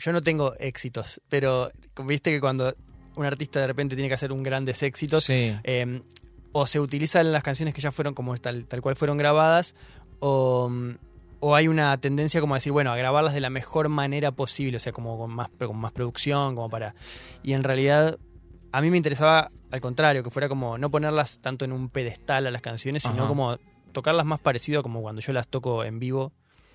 yo no tengo éxitos, pero viste que cuando un artista de repente tiene que hacer un grandes éxitos, Sí. eh, o se utilizan las canciones que ya fueron como tal, tal cual fueron grabadas, o, o hay una tendencia como a decir, bueno, a grabarlas de la mejor manera posible, o sea, como con más, con más producción, como para... Y en realidad a mí me interesaba al contrario, que fuera como no ponerlas tanto en un pedestal a las canciones, sino Ajá. como tocarlas más parecido a como cuando yo las toco en vivo.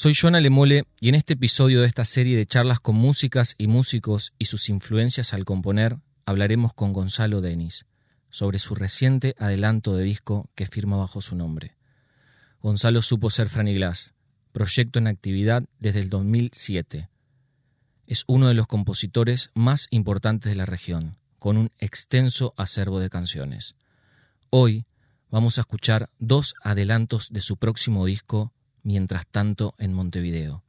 Soy Joana Lemole y en este episodio de esta serie de charlas con músicas y músicos y sus influencias al componer, hablaremos con Gonzalo Denis sobre su reciente adelanto de disco que firma bajo su nombre. Gonzalo supo ser Franny Glass, proyecto en actividad desde el 2007. Es uno de los compositores más importantes de la región, con un extenso acervo de canciones. Hoy vamos a escuchar dos adelantos de su próximo disco, Mientras tanto en Montevideo.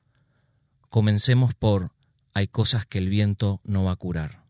Comencemos por Hay cosas que el viento no va a curar.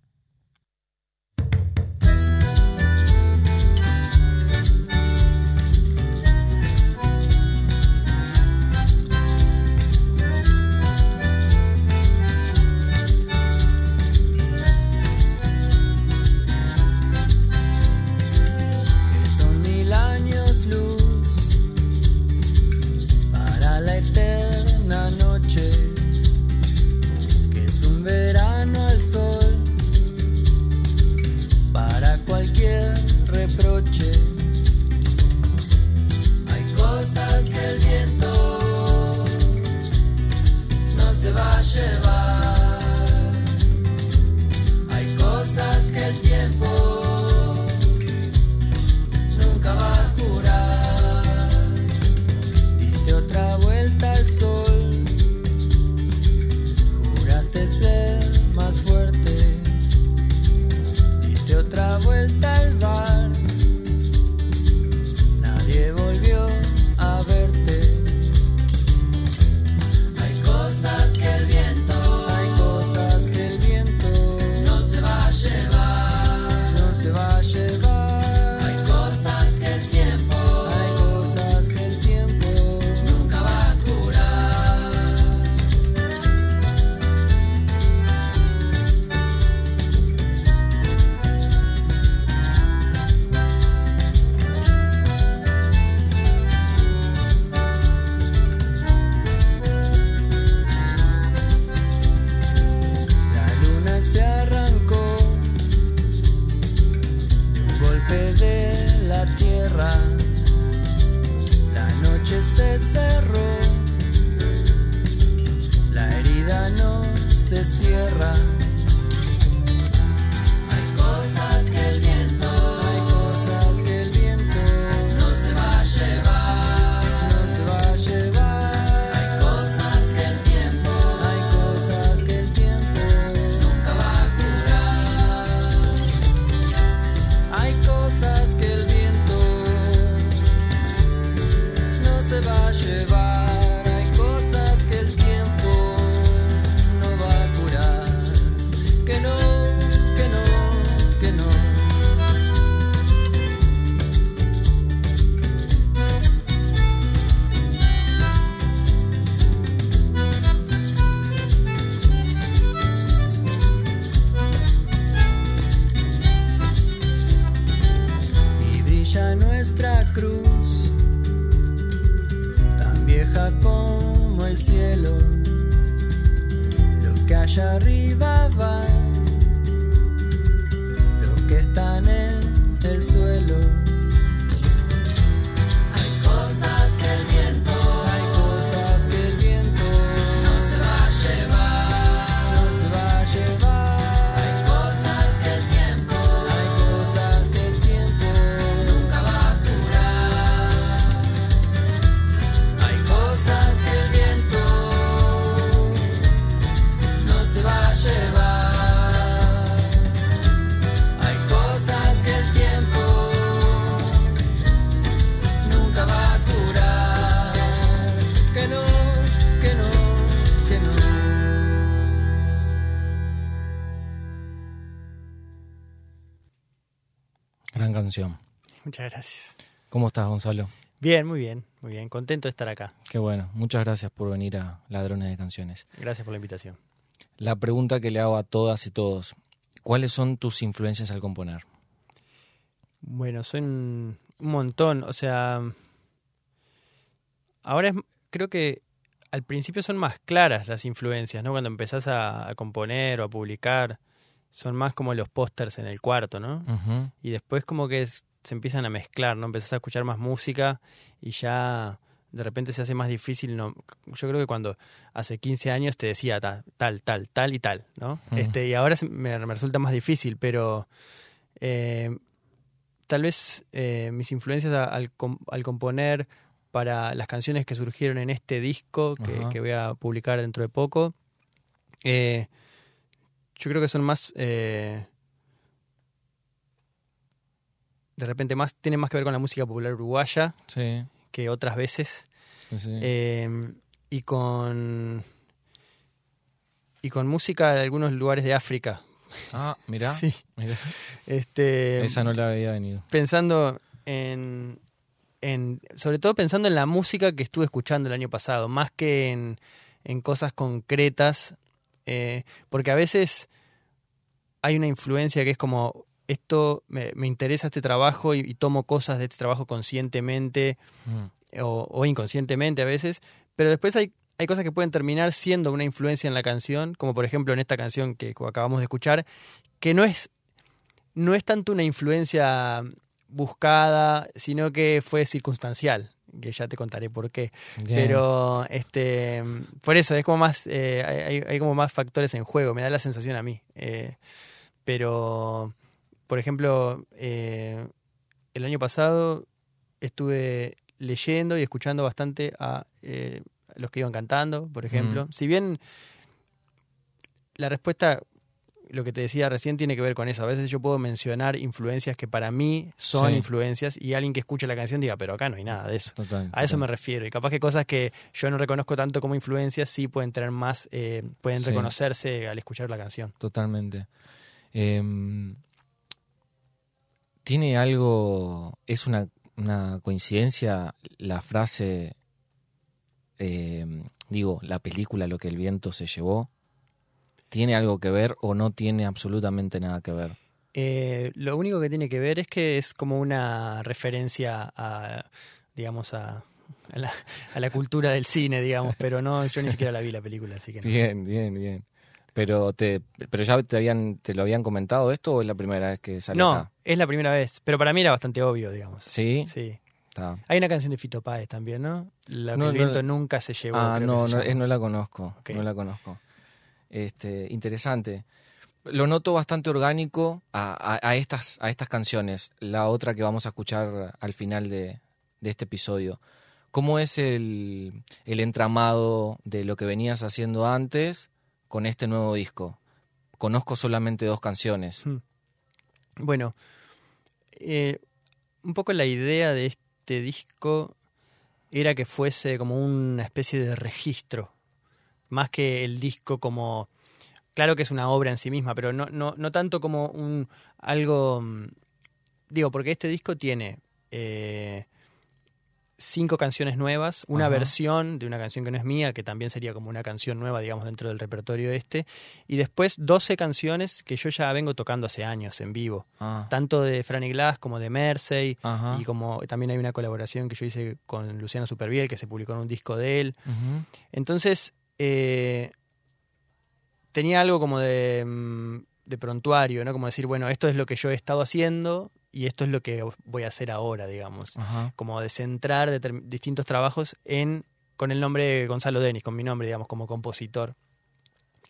Muchas gracias. ¿Cómo estás, Gonzalo? Bien, muy bien, muy bien. Contento de estar acá. Qué bueno. Muchas gracias por venir a Ladrones de Canciones. Gracias por la invitación. La pregunta que le hago a todas y todos, ¿cuáles son tus influencias al componer? Bueno, son un montón. O sea, ahora es, creo que al principio son más claras las influencias, ¿no? Cuando empezás a, a componer o a publicar, son más como los pósters en el cuarto, ¿no? Y después como que es- se empiezan a mezclar, ¿no? Empezás a escuchar más música y ya de repente se hace más difícil, ¿no? Yo creo que cuando hace 15 años te decía ta- tal, tal, tal y tal, ¿no? Este, y ahora me, me resulta más difícil, pero eh, tal vez eh, mis influencias al, com- al componer para las canciones que surgieron en este disco que, que voy a publicar dentro de poco, eh, yo creo que son más... eh, de repente más tienen más que ver con la música popular uruguaya Sí. que otras veces sí, eh, y con y con música de algunos lugares de África ah, mirá, Sí. mirá. este Esa no la había venido. pensando en, en sobre todo pensando en la música que estuve escuchando el año pasado más que en, en cosas concretas eh, porque a veces hay una influencia que es como esto me, me interesa este trabajo y, y tomo cosas de este trabajo conscientemente Mm. o, o inconscientemente a veces, pero después hay, hay cosas que pueden terminar siendo una influencia en la canción, como por ejemplo en esta canción que acabamos de escuchar, que no es, no es tanto una influencia buscada, sino que fue circunstancial, que ya te contaré por qué. Pero este por eso es como más eh, hay, hay como más factores en juego, me da la sensación a mí. Eh, pero por ejemplo, eh, el año pasado estuve leyendo y escuchando bastante a los que iban cantando, por ejemplo. Mm. Si bien la respuesta, lo que te decía recién, tiene que ver con eso. A veces yo puedo mencionar influencias que para mí son Sí. influencias y alguien que escuche la canción diga, pero acá no hay nada de eso. Total, A eso me refiero. Y capaz que cosas que yo no reconozco tanto como influencias sí pueden tener más, eh, pueden Sí. reconocerse al escuchar la canción. Totalmente. Em, Tiene algo, es una, una coincidencia la frase, em, digo, la película Lo que el viento se llevó. ¿Tiene algo que ver o no tiene absolutamente nada que ver? Eh, lo único que tiene que ver es que es como una referencia a, digamos, a, a la, a la cultura del cine, digamos, pero no, yo ni siquiera la vi la película, así que no. Bien, bien, bien. Pero te, pero ya te habían, te lo habían comentado esto o es la primera vez que salió No, acá? es la primera vez, pero para mí era bastante obvio, digamos. Sí, Sí. Hay una canción de Fito Páez también, ¿no? La que No, el no- viento nunca se llevó. Ah, no, no, eh, no la conozco. No la conozco. Este, interesante. Lo noto bastante orgánico a, estas, a estas canciones. La otra que vamos a escuchar al final de, este episodio. ¿Cómo es el, entramado de lo que venías haciendo antes con este nuevo disco? Conozco solamente dos canciones. Bueno, eh, un poco la idea de este disco era que fuese como una especie de registro, más que el disco como, claro que es una obra en sí misma, pero no, no, no tanto como un algo, mm, digo, porque este disco tiene eh, cinco canciones nuevas, una Ajá. versión de una canción que no es mía, que también sería como una canción nueva, digamos, dentro del repertorio este, y después 12 canciones que yo ya vengo tocando hace años en vivo Ah, tanto de Franny Glass como de Mersey. ajá. Y como también hay una colaboración que yo hice con Luciano Superviel, que se publicó en un disco de él. Entonces, eh, tenía algo como de, mm, de prontuario, ¿no? Como decir, bueno, esto es lo que yo he estado haciendo y esto es lo que voy a hacer ahora, digamos. Ajá. Como de centrar distintos trabajos en con el nombre de Gonzalo Denis, con mi nombre, digamos, como compositor.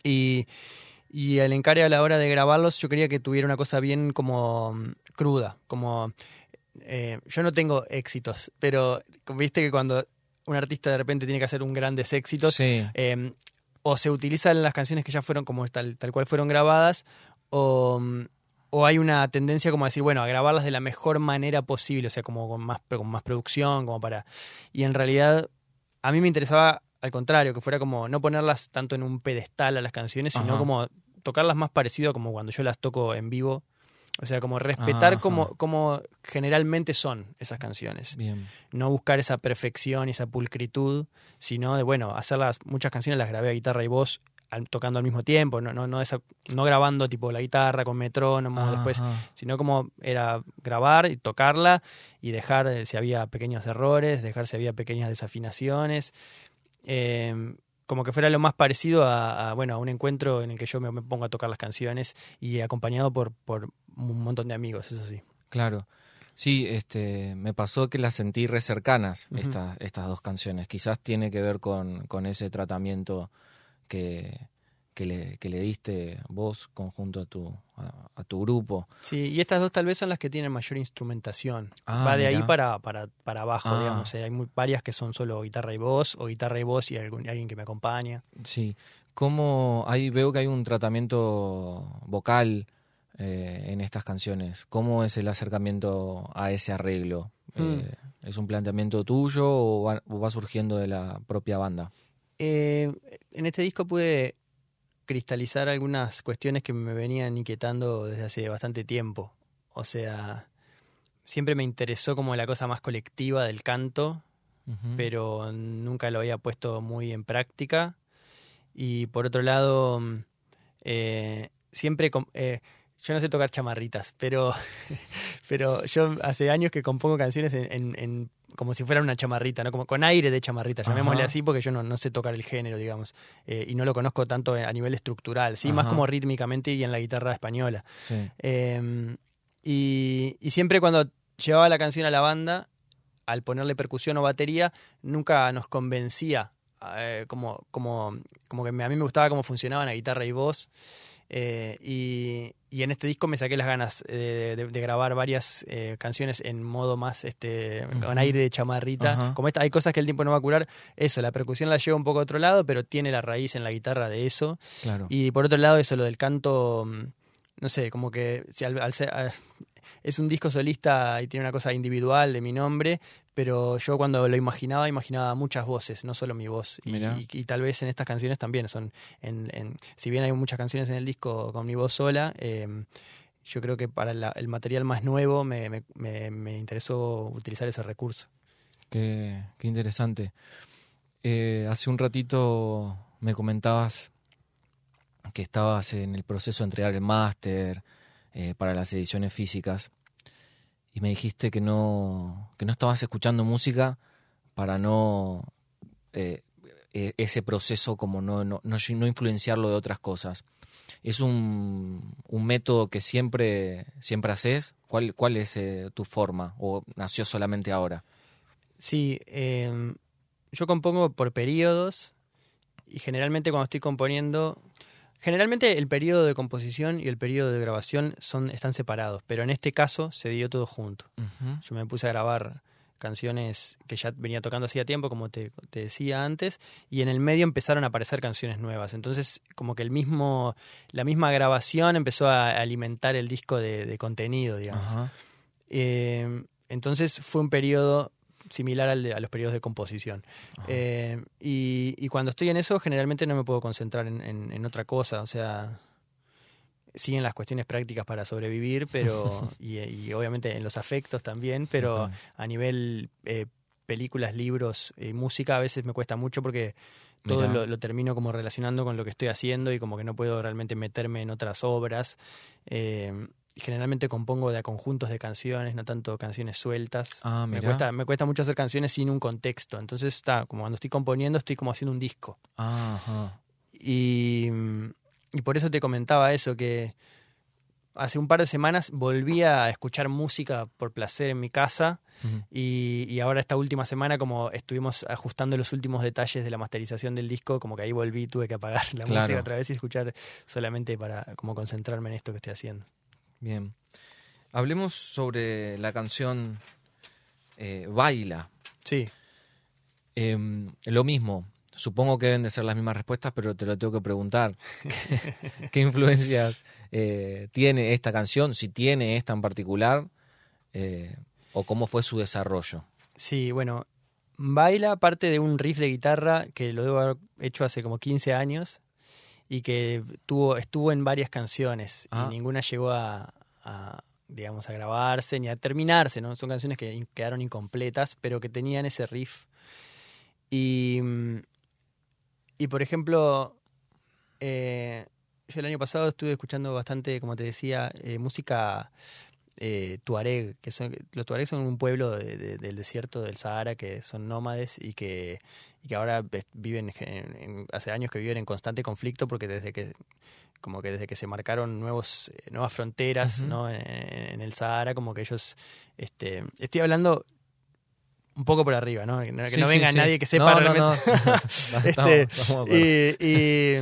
Y, y el encare a la hora de grabarlos, yo quería que tuviera una cosa bien como mm, cruda, como eh, yo no tengo éxitos, pero viste que cuando un artista de repente tiene que hacer un grandes éxitos, Sí. eh, o se utilizan las canciones que ya fueron como tal, tal cual fueron grabadas, o, mm, o hay una tendencia como a decir, bueno, a grabarlas de la mejor manera posible, o sea, como con más, con más producción, como para... Y en realidad a mí me interesaba al contrario, que fuera como no ponerlas tanto en un pedestal a las canciones, sino Ajá. como tocarlas más parecido a como cuando yo las toco en vivo O sea, como respetar Ajá. como, como generalmente son esas canciones. Bien. No buscar esa perfección y esa pulcritud, sino de, bueno, hacerlas, muchas canciones las grabé a guitarra y voz al- tocando al mismo tiempo, no, no, no, esa- no grabando tipo la guitarra con metrónomo, después sino como era grabar y tocarla y dejar eh, si había pequeños errores, dejar si había pequeñas desafinaciones, eh, como que fuera lo más parecido a, a, bueno a un encuentro en el que yo me, me pongo a tocar las canciones y acompañado por, por un montón de amigos, eso sí. Claro. Sí, este, me pasó que las sentí re cercanas, estas, estas dos canciones. Quizás tiene que ver con, con ese tratamiento que, que, le, que le diste vos conjunto a tu, a, a tu grupo. Sí, y estas dos tal vez son las que tienen mayor instrumentación. Ah, Va de ahí para, para, para abajo, Ah. digamos. eh, Hay muy, varias que son solo guitarra y voz, o guitarra y voz y algún- alguien que me acompaña. Sí. ¿Cómo, ahí veo que hay un tratamiento vocal eh, en estas canciones. ¿Cómo es el acercamiento a ese arreglo? Hmm. Eh, ¿Es un planteamiento tuyo o va, o va surgiendo de la propia banda? Eh, en este disco pude cristalizar algunas cuestiones que me venían inquietando desde hace bastante tiempo. O sea, siempre me interesó como la cosa más colectiva del canto, pero nunca lo había puesto muy en práctica. Y por otro lado, mm, siempre... eh, yo no sé tocar chamarritas, pero, pero yo hace años que compongo canciones en, en- en- como si fuera una chamarrita, ¿no? Como con aire de chamarrita, llamémosle Ajá. así, porque yo no, no sé tocar el género, digamos, eh, y no lo conozco tanto a nivel estructural, sí, más como rítmicamente y en la guitarra española. Sí. Eh, y, y siempre cuando llevaba la canción a la banda, al ponerle percusión o batería, nunca nos convencía. eh, como, como, como que me- a mí me gustaba cómo funcionaban la guitarra y voz. Eh, y, y en este disco me saqué las ganas eh, de, de grabar varias eh, canciones en modo más este con aire de chamarrita. Como esta, hay cosas que el tiempo no va a curar. Eso, la percusión la lleva un poco a otro lado, pero tiene la raíz en la guitarra de eso. Claro. Y por otro lado, eso, lo del canto, mm, no sé, como que si al, al es un disco solista y tiene una cosa individual de mi nombre, pero yo cuando lo imaginaba, imaginaba muchas voces, no solo mi voz. Y, Mirá. y- y tal vez en estas canciones también son, en, en- si bien hay muchas canciones en el disco con mi voz sola, eh, yo creo que para la- el material más nuevo me, me- me- me interesó utilizar ese recurso. Qué, qué interesante. Eh, hace un ratito me comentabas que estabas en el proceso de entregar el máster eh, para las ediciones físicas y me dijiste que no, que no estabas escuchando música para no eh, e- ese proceso como no, no, no, no influenciarlo de otras cosas. ¿Es un, un método que siempre, siempre haces? ¿Cuál, cuál es eh, tu forma? ¿O nació solamente ahora? Sí, eh, yo compongo por periodos y generalmente cuando estoy componiendo, generalmente el periodo de composición y el periodo de grabación son están separados, pero en este caso se dio todo junto. Yo me puse a grabar canciones que ya venía tocando hacía tiempo, como te, te decía antes, y en el medio empezaron a aparecer canciones nuevas. Entonces, como que el mismo, la misma grabación empezó a alimentar el disco de, de contenido, digamos. Eh, entonces fue un periodo similar al de- a los periodos de composición. Eh, y, y cuando estoy en eso, generalmente no me puedo concentrar en, en- en otra cosa. O sea, siguen las cuestiones prácticas para sobrevivir, pero y, y obviamente en los afectos también, pero a nivel eh, películas, libros y música a veces me cuesta mucho porque todo lo termino como relacionando con lo que estoy haciendo y como que no puedo realmente meterme en otras obras. Eh, generalmente compongo de a conjuntos de canciones, no tanto canciones sueltas. Ah, me, cuesta, me cuesta mucho hacer canciones sin un contexto. Entonces está, como cuando estoy componiendo, estoy como haciendo un disco. Ajá. Y, y por eso te comentaba eso, que hace un par de semanas volví a escuchar música por placer en mi casa y, y ahora esta última semana como estuvimos ajustando los últimos detalles de la masterización del disco, como que ahí volví, tuve que apagar la Claro. música otra vez y escuchar solamente para como concentrarme en esto que estoy haciendo. Bien. Hablemos sobre la canción eh, Baila. Sí, Em, lo mismo. Supongo que deben de ser las mismas respuestas, pero te lo tengo que preguntar. ¿Qué influencias eh, tiene esta canción? Si tiene esta en particular, eh, o cómo fue su desarrollo. sí, bueno, baila parte de un riff de guitarra que lo debo haber hecho hace como 15 años y que tuvo, estuvo en varias canciones Ah. y ninguna llegó a, a- digamos, a grabarse ni a terminarse, ¿no? Son canciones que quedaron incompletas, pero que tenían ese riff. Y, y por ejemplo, eh, yo el año pasado estuve escuchando bastante, como te decía, eh, música eh, tuareg, que son, los tuareg son un pueblo de- de- del desierto del Sahara que son nómades y que, y que ahora viven, en- en- hace años que viven en constante conflicto porque desde que como que desde que se marcaron nuevos nuevas fronteras. ¿no? en, en el Sahara como que ellos este estoy hablando un poco por arriba no que no, que Sí, no sí, venga sí. nadie que sepa No, realmente. Este, Estamos- estamos y, y,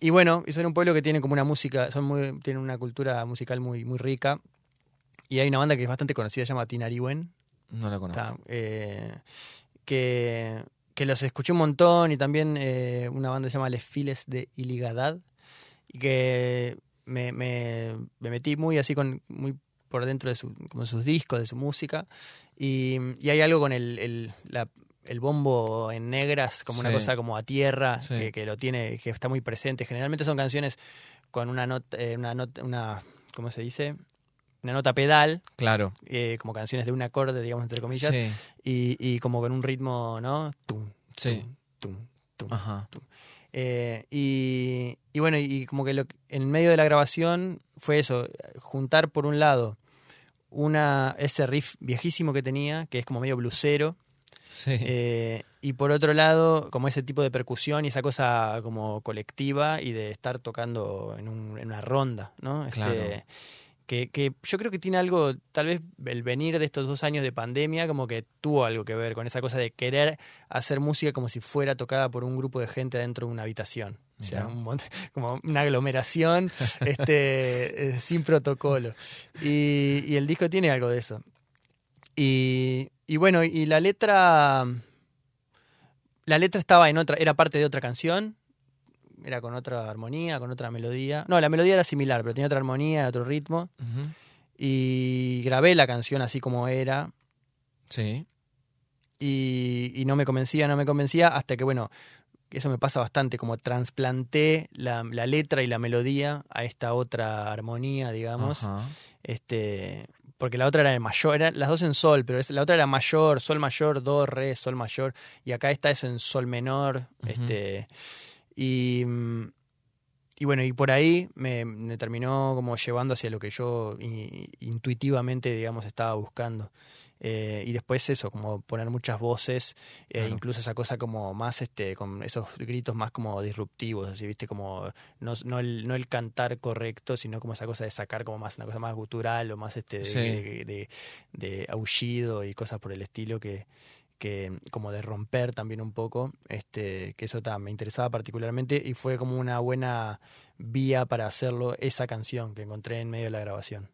y bueno, y son un pueblo que tiene como una música, son muy, tienen una cultura musical muy, muy rica. Y hay una banda que es bastante conocida, se llama Tinariwen, No la conozco. está, eh, que, que los escuché un montón, y también eh, una banda que se llama Les Files de Iligadad, y que me, me, me metí muy así con muy por dentro de su, como sus discos, de su música, y, y hay algo con el, el, la- el bombo en negras, como una cosa como a tierra, Sí. que, que lo tiene, que está muy presente. Generalmente son canciones con una nota, eh, una nota, una, ¿cómo se dice? Una nota pedal, Claro. eh, como canciones de un acorde, digamos, entre comillas, Sí, y, y como con un ritmo, ¿no? Tum, sí. tum, tum. Ajá. Eh, y, y bueno, y como que lo, en medio de la grabación fue eso, juntar por un lado una ese riff viejísimo que tenía, que es como medio blusero, Sí. eh, y por otro lado, como ese tipo de percusión y esa cosa como colectiva y de estar tocando en, un- en una ronda, ¿no? Este, Claro. Que, que yo creo que tiene algo, tal vez el venir de estos dos años de pandemia, como que tuvo algo que ver con esa cosa de querer hacer música como si fuera tocada por un grupo de gente dentro de una habitación. O sea, un como una aglomeración este, eh, sin protocolo. Y, y el disco tiene algo de eso. Y, y bueno, y la letra. La letra estaba en otra, era parte de otra canción. Era con otra armonía, con otra melodía. No, la melodía era similar, pero tenía otra armonía, otro ritmo. Y grabé la canción así como era. Sí. Y, y no me convencía, no me convencía, hasta que, bueno, eso me pasa bastante, como trasplanté la, la letra y la melodía a esta otra armonía, digamos. Este porque la otra era en mayor, eran las dos en sol, pero es- la otra era mayor, sol mayor, do, re, sol mayor, y acá está eso en sol menor, este y mm, y bueno, y por ahí me, me terminó como llevando hacia lo que yo intuitivamente, digamos, estaba buscando. Eh, y después eso, como poner muchas voces, eh, Claro. incluso esa cosa como más, este, con esos gritos más como disruptivos, así, viste, como no, no, el, no el cantar correcto, sino como esa cosa de sacar como más, una cosa más gutural o más este de, Sí. de, de- de aullido y cosas por el estilo que, que como de romper también un poco, este, que eso ta, me interesaba particularmente y fue como una buena vía para hacerlo esa canción que encontré en medio de la grabación.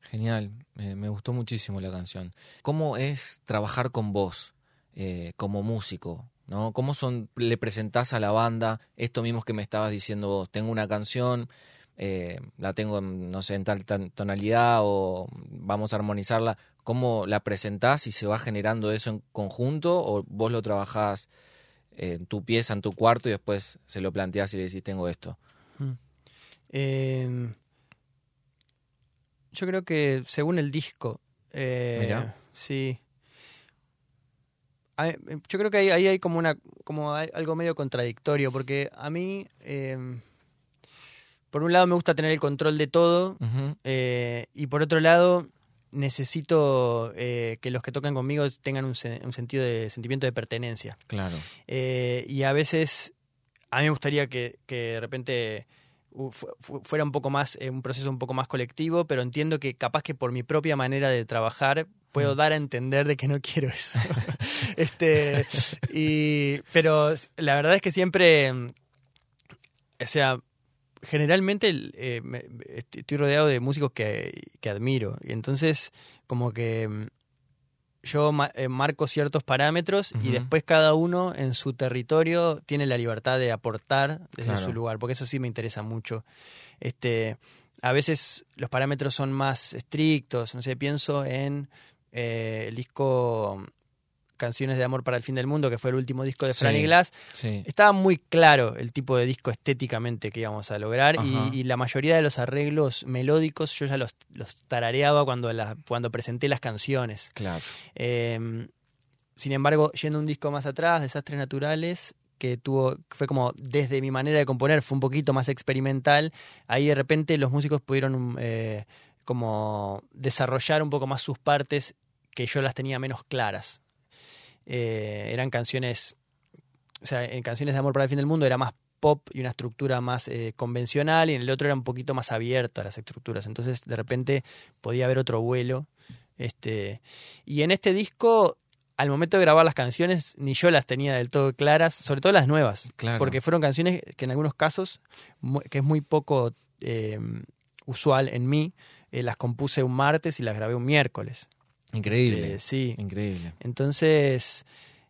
Genial, eh, me gustó muchísimo la canción. ¿Cómo es trabajar con vos eh, como músico? ¿no? ¿Cómo son, le presentás a la banda esto mismo que me estabas diciendo vos? Tengo una canción, eh, la tengo, en, no sé, en tal, tal tonalidad o vamos a armonizarla. ¿Cómo la presentás y se va generando eso en conjunto o vos lo trabajás en tu pieza, en tu cuarto y después se lo planteás y le decís tengo esto? Eh, yo creo que según el disco, eh, Mirá. sí. Hay- Yo creo que ahí, ahí hay como una como hay algo medio contradictorio porque a mí eh, por un lado me gusta tener el control de todo eh, y por otro lado necesito eh, que los que tocan conmigo tengan un, sen- un sentido de sentimiento de pertenencia Claro, Eh, y a veces a mí me gustaría que, que de repente fu- fu- fuera un poco más, eh, un proceso un poco más colectivo, pero entiendo que capaz que por mi propia manera de trabajar puedo Mm. dar a entender de que no quiero eso. este, y, pero la verdad es que siempre, o sea, generalmente eh, me- estoy rodeado de músicos que, que admiro. Y entonces, como que mm, yo ma- eh, marco ciertos parámetros y después cada uno en su territorio tiene la libertad de aportar desde Claro. su lugar, porque eso sí me interesa mucho. Este, a veces los parámetros son más estrictos, no sé, pienso en eh, el disco Canciones de Amor para el Fin del Mundo, que fue el último disco de Sí. Franny Glass, Sí. estaba muy claro el tipo de disco estéticamente que íbamos a lograr y, la mayoría de los arreglos melódicos yo ya los, los tarareaba cuando, la- cuando presenté las canciones. Claro. Eh, sin embargo, yendo un disco más atrás, Desastres Naturales, que tuvo, fue como desde mi manera de componer, fue un poquito más experimental, ahí de repente los músicos pudieron eh, como desarrollar un poco más sus partes que yo las tenía menos claras. Eh, eran canciones, o sea, en canciones de Amor para el Fin del Mundo era más pop y una estructura más eh, convencional y en el otro era un poquito más abierto a las estructuras. Entonces de repente podía haber otro vuelo. Este, y en este disco, al momento de grabar las canciones, ni yo las tenía del todo claras, sobre todo las nuevas. Claro. Porque fueron canciones que en algunos casos, que es muy poco eh, usual en mí, eh, las compuse un martes y las grabé un miércoles. Increíble. Este, sí. Increíble. Entonces,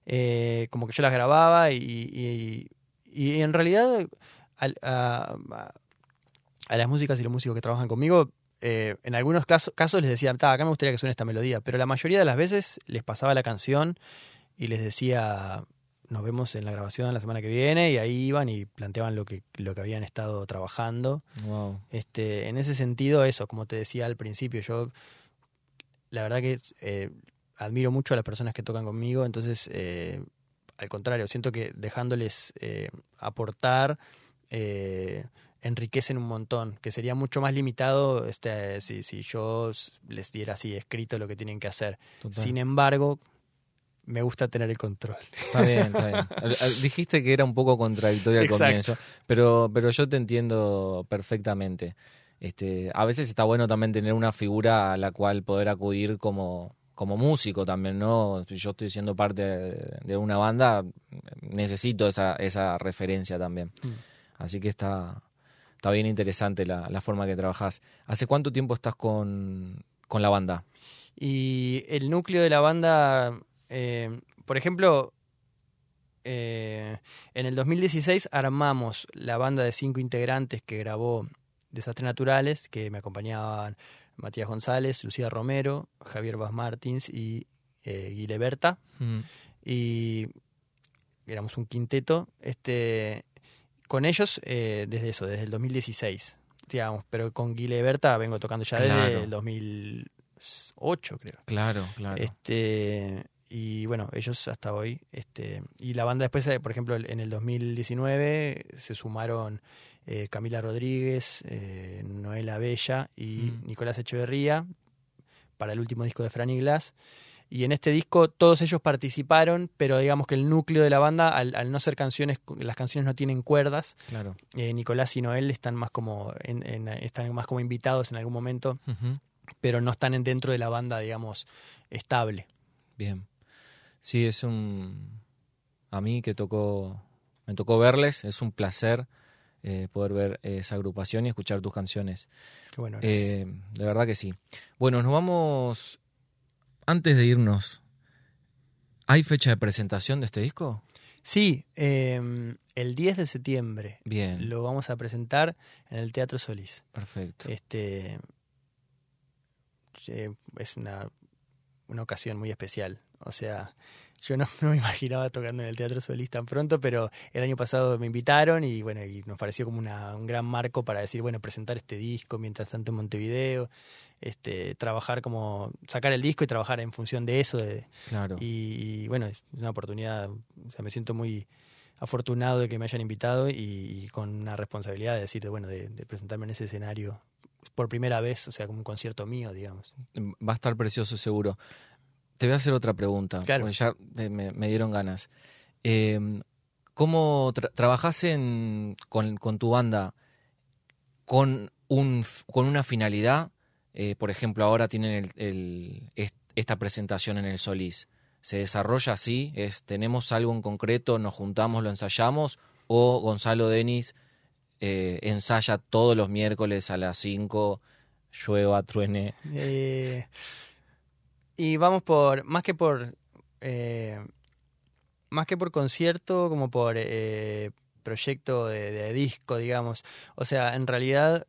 eh, como que yo las grababa y, y- y en realidad al- a, las músicas y los músicos que trabajan conmigo, eh, en algunos casos, casos les decía, "Ta, acá me gustaría que suene esta melodía, pero la mayoría de las veces les pasaba la canción y les decía, nos vemos en la grabación la semana que viene y ahí iban y planteaban lo que, lo que habían estado trabajando. Wow. Este, en ese sentido, eso, como te decía al principio, yo la verdad que eh, admiro mucho a las personas que tocan conmigo, entonces, eh, al contrario, siento que dejándoles eh, aportar, eh, enriquecen un montón, que sería mucho más limitado este, si, si yo les diera así escrito lo que tienen que hacer. Total. Sin embargo, me gusta tener el control. Está bien, está bien. Dijiste que era un poco contradictorio al Exacto. comienzo, pero, pero yo te entiendo perfectamente. Este, a veces está bueno también tener una figura a la cual poder acudir como, como músico también, ¿no? Si yo estoy siendo parte de, una banda, necesito esa, esa referencia también. Mm. Así que está, está bien interesante la, la forma que trabajás. ¿Hace cuánto tiempo estás con, con la banda? Y el núcleo de la banda, eh, por ejemplo, eh, en el 2016 armamos la banda de cinco integrantes que grabó Desastres Naturales, que me acompañaban Matías González, Lucía Romero, Javier Vaz Martins y eh, Guile Berta. Mm, Y éramos un quinteto. Este, con ellos, eh, desde eso, desde el 2016. Digamos, pero con Guile Berta vengo tocando ya Claro. desde el 2008, creo. Claro, claro. Este, y bueno, ellos hasta hoy. Este, y la banda después, eh, por ejemplo, en el 2019 se sumaron eh, Camila Rodríguez, eh, Noela Bella y Mm. Nicolás Echeverría para el último disco de Franny Glass. Y en este disco todos ellos participaron, pero digamos que el núcleo de la banda, al, al no ser canciones, las canciones no tienen cuerdas. claro. eh, Nicolás y Noel están más como en- en- están más como invitados en algún momento, pero no están en- dentro de la banda, digamos, estable. Bien. Sí, es un. A mí que tocó. Me tocó verles, es un placer eh, poder ver esa agrupación y escuchar tus canciones. Que bueno, es- Eh, de verdad que sí. Bueno, nos vamos. Antes de irnos, ¿hay fecha de presentación de este disco? Sí, eh, el 10 de septiembre Bien, lo vamos a presentar en el Teatro Solís. perfecto. Este eh, es una, una ocasión muy especial. O sea, yo no, no me imaginaba tocando en el Teatro Solís tan pronto, pero el año pasado me invitaron y bueno, y nos pareció como una, un gran marco para decir, bueno, presentar este disco mientras tanto en Montevideo, este, trabajar como, sacar el disco y trabajar en función de eso, de, Claro. y, y, bueno, es una oportunidad, o sea, me siento muy afortunado de que me hayan invitado y, y con una responsabilidad de decir, bueno, de, de presentarme en ese escenario por primera vez, o sea, como un concierto mío, digamos. Va a estar precioso seguro. Te voy a hacer otra pregunta, Claro. porque ya me, me dieron ganas. Eh, ¿Cómo tra- trabajás en, con, con tu banda con, un, con una finalidad? Eh, por ejemplo, ahora tienen el- el- est- esta presentación en el Solís. ¿Se desarrolla así? Es, ¿Tenemos algo en concreto? ¿Nos juntamos, lo ensayamos? ¿O Gonzalo Denis eh, ensaya todos los miércoles a las 5, llueva, truene? Eh, y vamos por, más que por, eh, más que por concierto, como por proyecto de disco, digamos. O sea, en realidad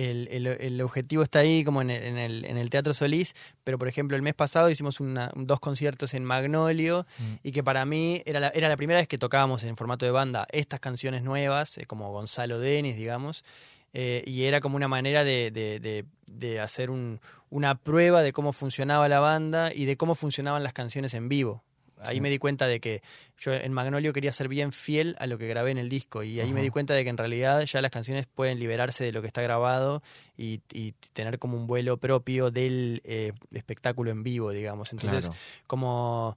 el, el- el objetivo está ahí como en el, en, el, en el Teatro Solís, pero por ejemplo el mes pasado hicimos una- dos conciertos en Magnolio Mm. y que para mí era la, era la primera vez que tocábamos en formato de banda estas canciones nuevas, eh, como Gonzalo Denis, digamos, eh, y era como una manera de, de- de- de hacer un- una prueba de cómo funcionaba la banda y de cómo funcionaban las canciones en vivo. Ahí Sí. me di cuenta de que yo en Magnolio quería ser bien fiel a lo que grabé en el disco y ahí me di cuenta de que en realidad ya las canciones pueden liberarse de lo que está grabado y, y tener como un vuelo propio del eh, espectáculo en vivo, digamos. Entonces, Claro. como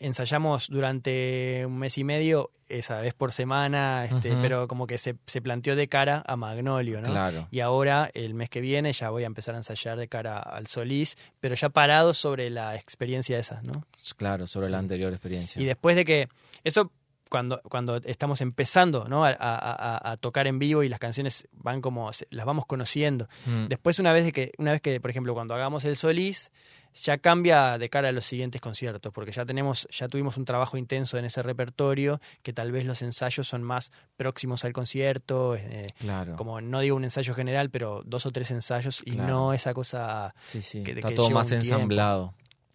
ensayamos durante un mes y medio, esa vez por semana, este, pero como que se, se planteó de cara a Magnolio, ¿no? Claro. Y ahora, el mes que viene, ya voy a empezar a ensayar de cara al Solís, pero ya parado sobre la experiencia esa, ¿no? Claro, sobre la anterior experiencia. Y después de que, eso cuando, cuando estamos empezando, ¿no? A, a- tocar en vivo y las canciones van como, se- las vamos conociendo. Mm, Después, una vez de que, una vez que, por ejemplo, cuando hagamos el Solís, ya cambia de cara a los siguientes conciertos, porque ya tenemos, ya tuvimos un trabajo intenso en ese repertorio, que tal vez los ensayos son más próximos al concierto, eh, claro. como no digo un ensayo general, pero dos o tres ensayos y Claro. no esa cosa, Sí, sí. que- Está que todo más tiempo. ensamblado.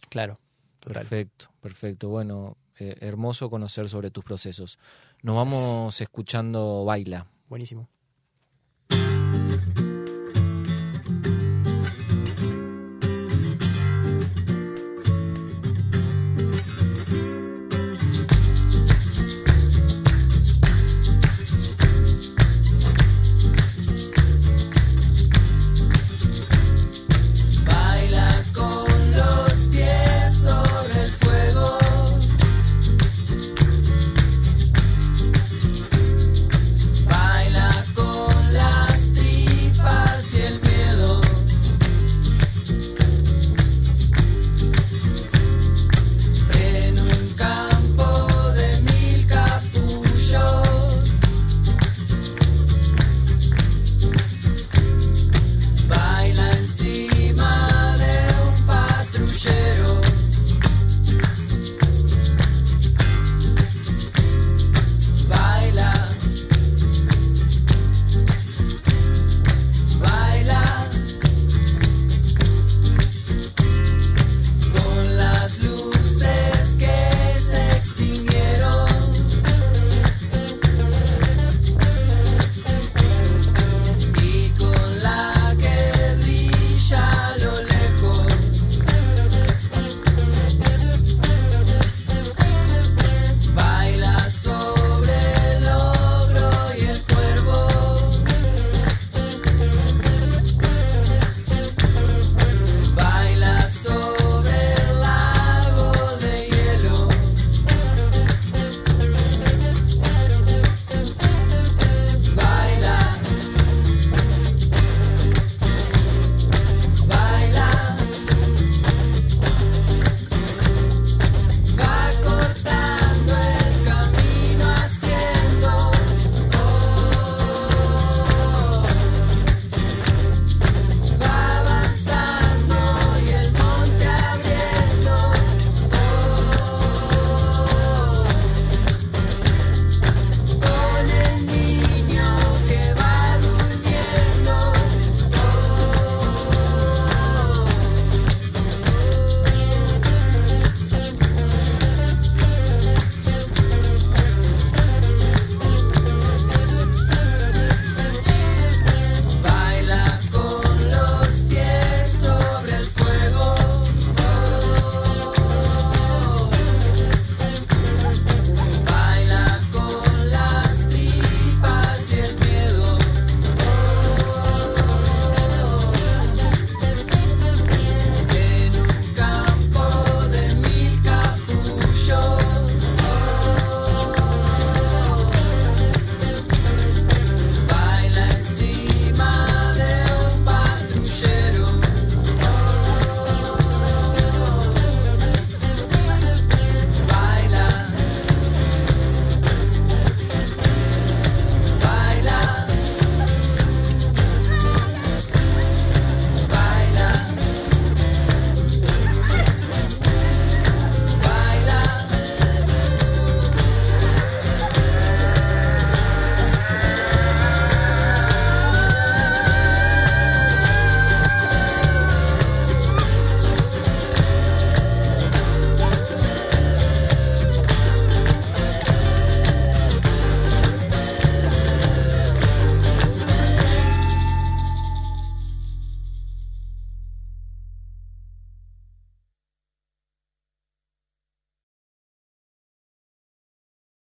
claro, total. Perfecto, perfecto. Bueno, eh, hermoso conocer sobre tus procesos. Nos vamos escuchando Baila. Buenísimo.